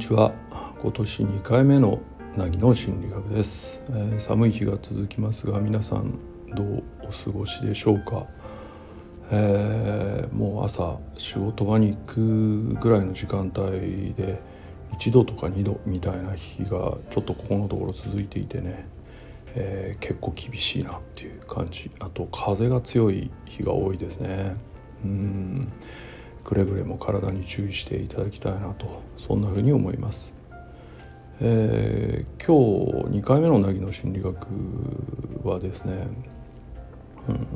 ちは。今年2回目の凪の心理学です、えー、寒い日が続きますが皆さんどうお過ごしでしょうか、えー、もう朝仕事場に行くぐらいの時間帯で1度とか2度みたいな日がちょっとここのところ続いていてね、えー、結構厳しいなっていう感じ。あと風が強い日が多いですね。うん。くれぐれも体に注意していただきたいなとそんなふうに思います。えー、今日2回目の凪の心理学はですね、うん、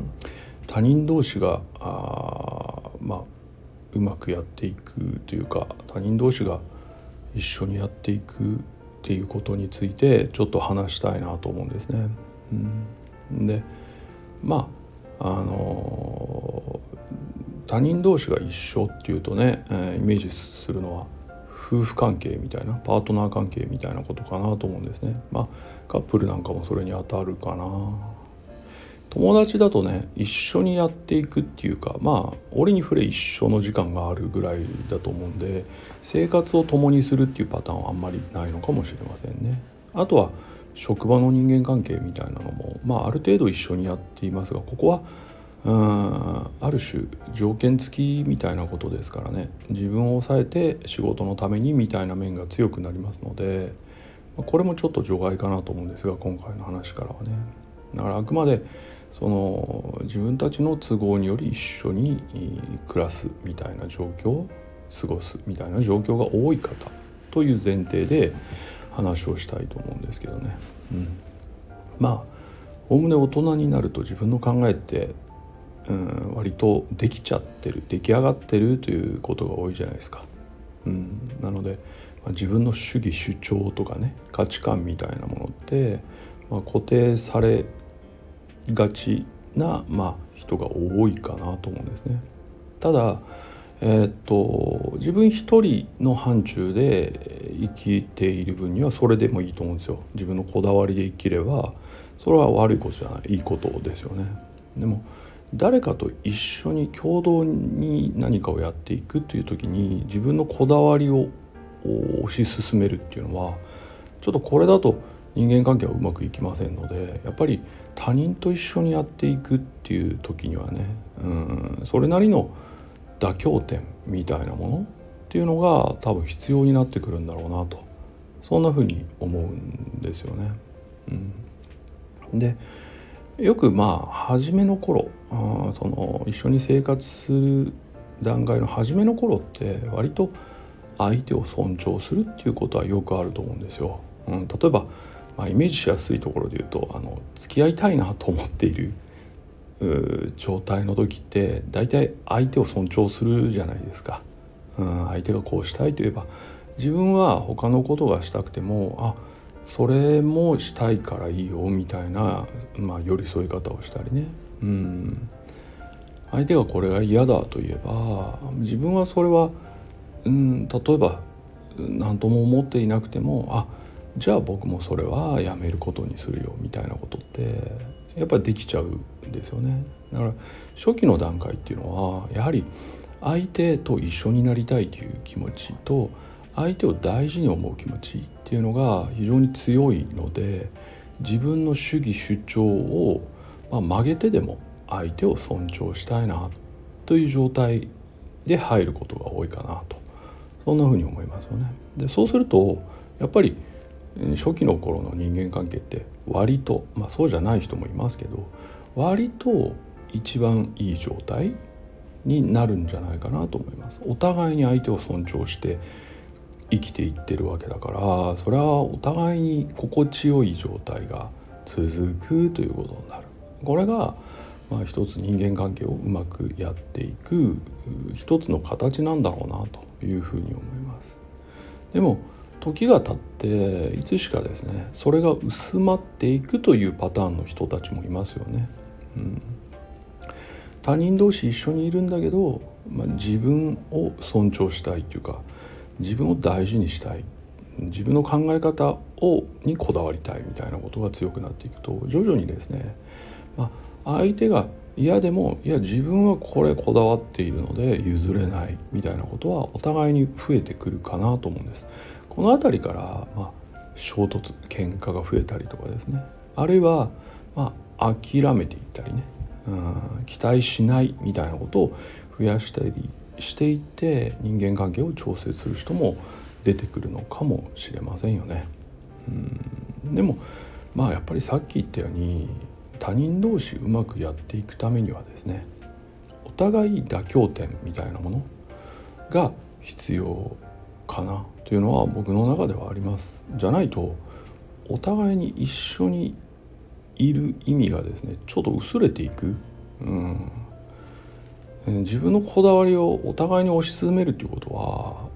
他人同士があまあうまくやっていくというか他人同士が一緒にやっていくっていうことについてちょっと話したいなと思うんですね。うん、でまああの他人同士が一緒っていうとね、えー、イメージするのは夫婦関係みたいなパートナー関係みたいなことかなと思うんですね。まあカップルなんかもそれに当たるかな。友達だとね一緒にやっていくっていうかまあ俺に触れ一緒の時間があるぐらいだと思うんで生活を共にするっていうパターンはあんまりないのかもしれませんね。あとは職場の人間関係みたいなのもまあある程度一緒にやっていますがここはうん。ある種条件付きみたいなことですからね。自分を抑えて仕事のためにみたいな面が強くなりますのでこれもちょっと除外かなと思うんですが今回の話からはね。だからあくまでその自分たちの都合により一緒に暮らすみたいな状況過ごすみたいな状況が多い方という前提で話をしたいと思うんですけどね。うん、まあおおむね大人になると自分の考えってうん割とできちゃってる出来上がってるということが多いじゃないですか。うん、なので、まあ、自分の主義主張とかね価値観みたいなものって、まあ、固定されがちな、まあ、人が多いかなと思うんですね。ただえー、っと自分一人の範疇で生きている分にはそれでもいいと思うんですよ。自分のこだわりで生きればそれは悪いことじゃないいいことですよね。でも誰かと一緒に共同に何かをやっていくっていう時に自分のこだわりを推し進めるっていうのはちょっとこれだと人間関係はうまくいきませんのでやっぱり他人と一緒にやっていくっていう時にはねうんそれなりの妥協点みたいなものっていうのが多分必要になってくるんだろうなとそんなふうに思うんですよね。うん、でよくまあ初めの頃あその一緒に生活する段階の初めの頃って割と相手を尊重するっていうことはよくあると思うんですよ。うん、例えば、まあ、イメージしやすいところで言うとあの付き合いたいなと思っている状態の時って大体相手を尊重するじゃないですか。うん、相手がこうしたいといえば自分は他のことがしたくてもあそれもしたいからいいよみたいな、まあ、寄り添い方をしたりね、うん、相手がこれが嫌だといえば自分はそれは、うん、例えば何とも思っていなくてもあじゃあ僕もそれはやめることにするよみたいなことってやっぱりできちゃうんですよね。だから初期の段階っていうのはやはり相手と一緒になりたいという気持ちと相手を大事に思う気持ちっていうのが非常に強いので自分の主義主張を、ま、曲げてでも相手を尊重したいなという状態で入ることが多いかなとそんなふうに思いますよね。でそうするとやっぱり初期の頃の人間関係って割と、まあ、そうじゃない人もいますけど割と一番いい状態になるんじゃないかなと思います。お互いに相手を尊重して生きていってるわけだからそれはお互いに心地よい状態が続くということになる。これがまあ、一つ人間関係をうまくやっていく一つの形なんだろうなというふうに思います。でも時が経っていつしかですねそれが薄まっていくというパターンの人たちもいますよね。うん、他人同士一緒にいるんだけど、まあ、自分を尊重したいというか自分を大事にしたい。自分の考え方をにこだわりたいみたいなことが強くなっていくと徐々にですね、まあ、相手が嫌でもいや自分はこれこだわっているので譲れないみたいなことはお互いに増えてくるかなと思うんです。この辺りから、まあ、衝突喧嘩が増えたりとかですね。あるいは、まあ、諦めていったりね。うん期待しないみたいなことを増やしたりしていって人間関係を調整する人も出てくるのかもしれませんよね。うん。でもまあやっぱりさっき言ったように他人同士うまくやっていくためにはですねお互い妥協点みたいなものが必要かなというのは僕の中ではあります。じゃないとお互いに一緒にいる意味がですねちょっと薄れていく、うん、自分のこだわりをお互いに推し進めるということは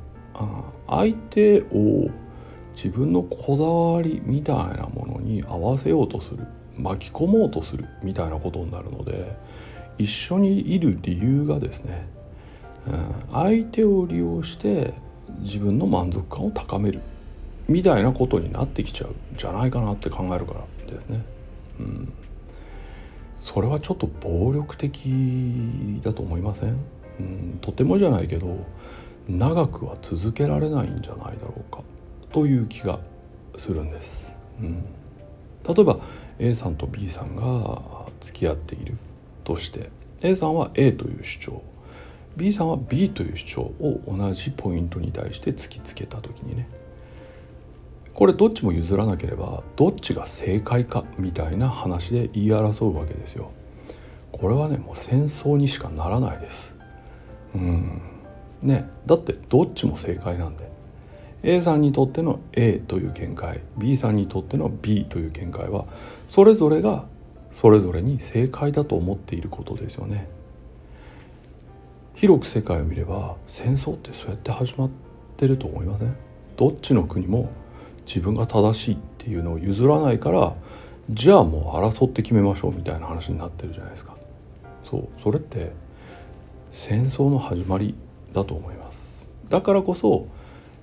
相手を自分のこだわりみたいなものに合わせようとする巻き込もうとするみたいなことになるので一緒にいる理由がですね、うん、相手を利用して自分の満足感を高めるみたいなことになってきちゃうんじゃないかなって考えるからですね。うん、それはちょっと暴力的だと思いません、うん、とてもじゃないけど長くは続けられないんじゃないだろうかという気がするんです。うん、例えば A さんと B さんが付き合っているとして A さんは A という主張 B さんは B という主張を同じポイントに対して突きつけた時にねこれどっちも譲らなければどっちが正解かみたいな話で言い争うわけですよ。これはねもう戦争にしかならないです。うんねだってどっちも正解なんで A さんにとっての A という見解 B さんにとっての B という見解はそれぞれがそれぞれに正解だと思っていることですよね。広く世界を見れば戦争ってそうやって始まってると思いません？どっちの国も自分が正しいっていうのを譲らないからじゃあもう争って決めましょうみたいな話になってるじゃないですか。そうそれって戦争の始まりだと思います。だからこそ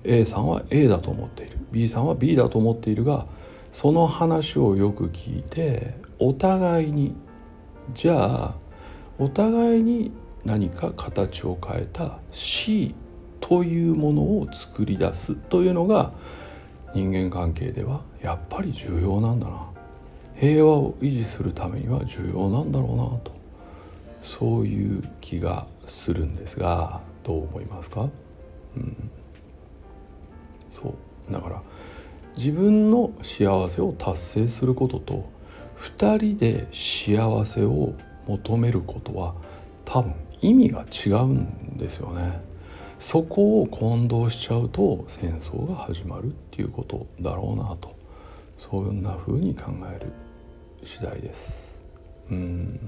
A さんは A だと思っている。B さんは B だと思っているがその話をよく聞いてお互いにじゃあお互いに何か形を変えた C というものを作り出すというのが人間関係ではやっぱり重要なんだな。平和を維持するためには重要なんだろうなと。そういう気がするんですがどう思いますか、うん、そう。だから自分の幸せを達成することと2人で幸せを求めることは多分意味が違うんですよね。そこを混同しちゃうと戦争が始まるっていうことだろうなとそんな風に考える次第です。うん。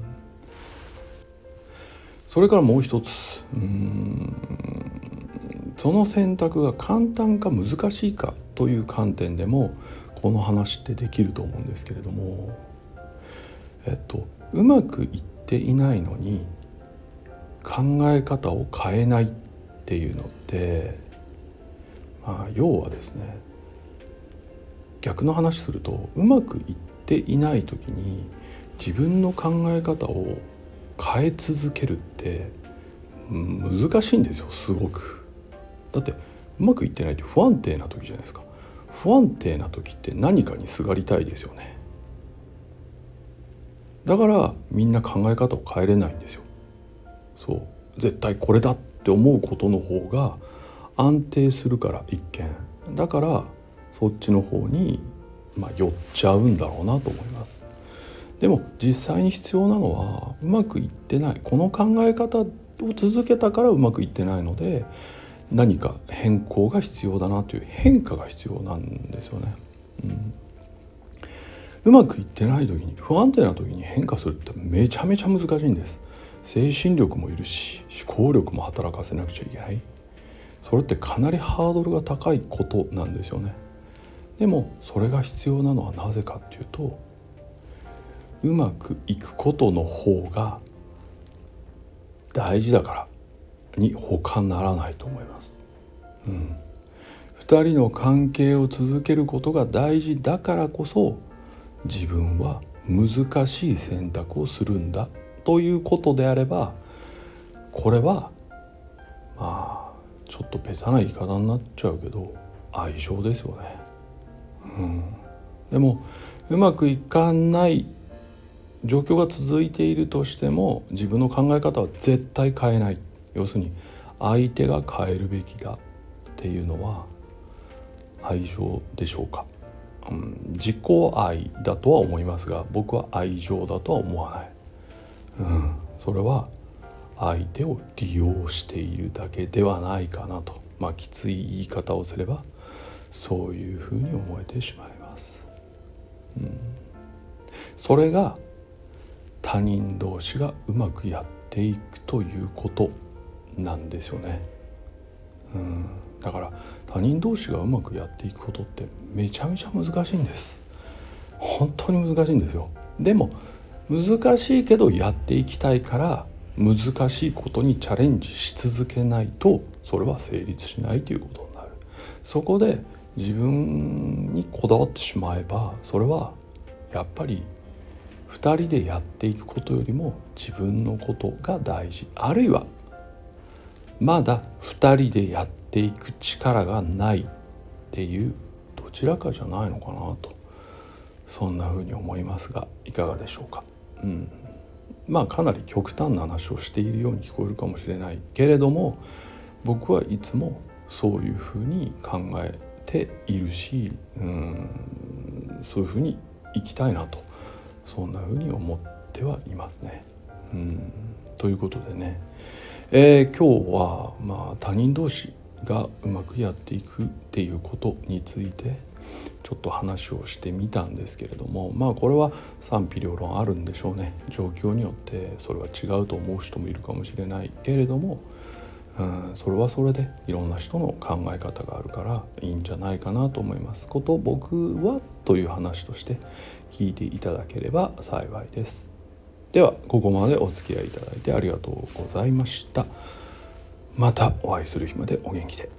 それからもう一つ。うん。その選択が簡単か難しいかという観点でもこの話ってできると思うんですけれども。えっとうまくいっていないのに考え方を変えない。っていうのって、まあ、要はですね逆の話するとうまくいっていない時に自分の考え方を変え続けるって難しいんですよすごく。だってうまくいってないって不安定な時じゃないですか。不安定な時って何かにすがりたいですよね。だからみんな考え方を変えれないんですよ。そう絶対これだっって思うことの方が安定するから一見だからそっちの方に、まあ、寄っちゃうんだろうなと思いますでも実際に必要なのはうまくいってないこの考え方を続けたからうまくいってないので何か変更が必要だなという変化が必要なんですよね。うん、うまくいってない時に不安定な時に変化するってめちゃめちゃ難しいんです。精神力もいるし思考力も働かせなくちゃいけない。それってかなりハードルが高いことなんですよね。でもそれが必要なのはなぜかっていうとうまくいくことの方が大事だからに他ならないと思います。うん、2人の関係を続けることが大事だからこそ自分は難しい選択をするんだ。ということであればこれはまあちょっとベタな言い方になっちゃうけど愛情ですよね。うん、でもうまくいかない状況が続いているとしても自分の考え方は絶対変えない。要するに相手が変えるべきだっていうのは愛情でしょうか、うん、自己愛だとは思いますが僕は愛情だとは思わない、うん、それは相手を利用しているだけではないかなとまあきつい言い方をすればそういうふうに思えてしまいます。うん、それが他人同士がうまくやっていくということなんですよね。うん、だから他人同士がうまくやっていくことってめちゃめちゃ難しいんです。本当に難しいんですよ。でも難しいけどやっていきたいから難しいことにチャレンジし続けないとそれは成立しないということになる。そこで自分にこだわってしまえばそれはやっぱり2人でやっていくことよりも自分のことが大事あるいはまだ2人でやっていく力がないっていうどちらかじゃないのかなとそんな風に思いますがいかがでしょうか？うん、まあかなり極端な話をしているように聞こえるかもしれないけれども僕はいつもそういうふうに考えているしうんそういうふうに生きたいなとそんなふうに思ってはいますね。うん。ということでね、えー、今日はまあ他人同士がうまくやっていくっていうことについてちょっと話をしてみたんですけれどもまあこれは賛否両論あるんでしょうね。状況によってそれは違うと思う人もいるかもしれないけれどもうんそれはそれでいろんな人の考え方があるからいいんじゃないかなと思います。こと僕はという話として聞いていただければ幸いです。ではここまでお付き合いいただいてありがとうございました。またお会いする日までお元気で。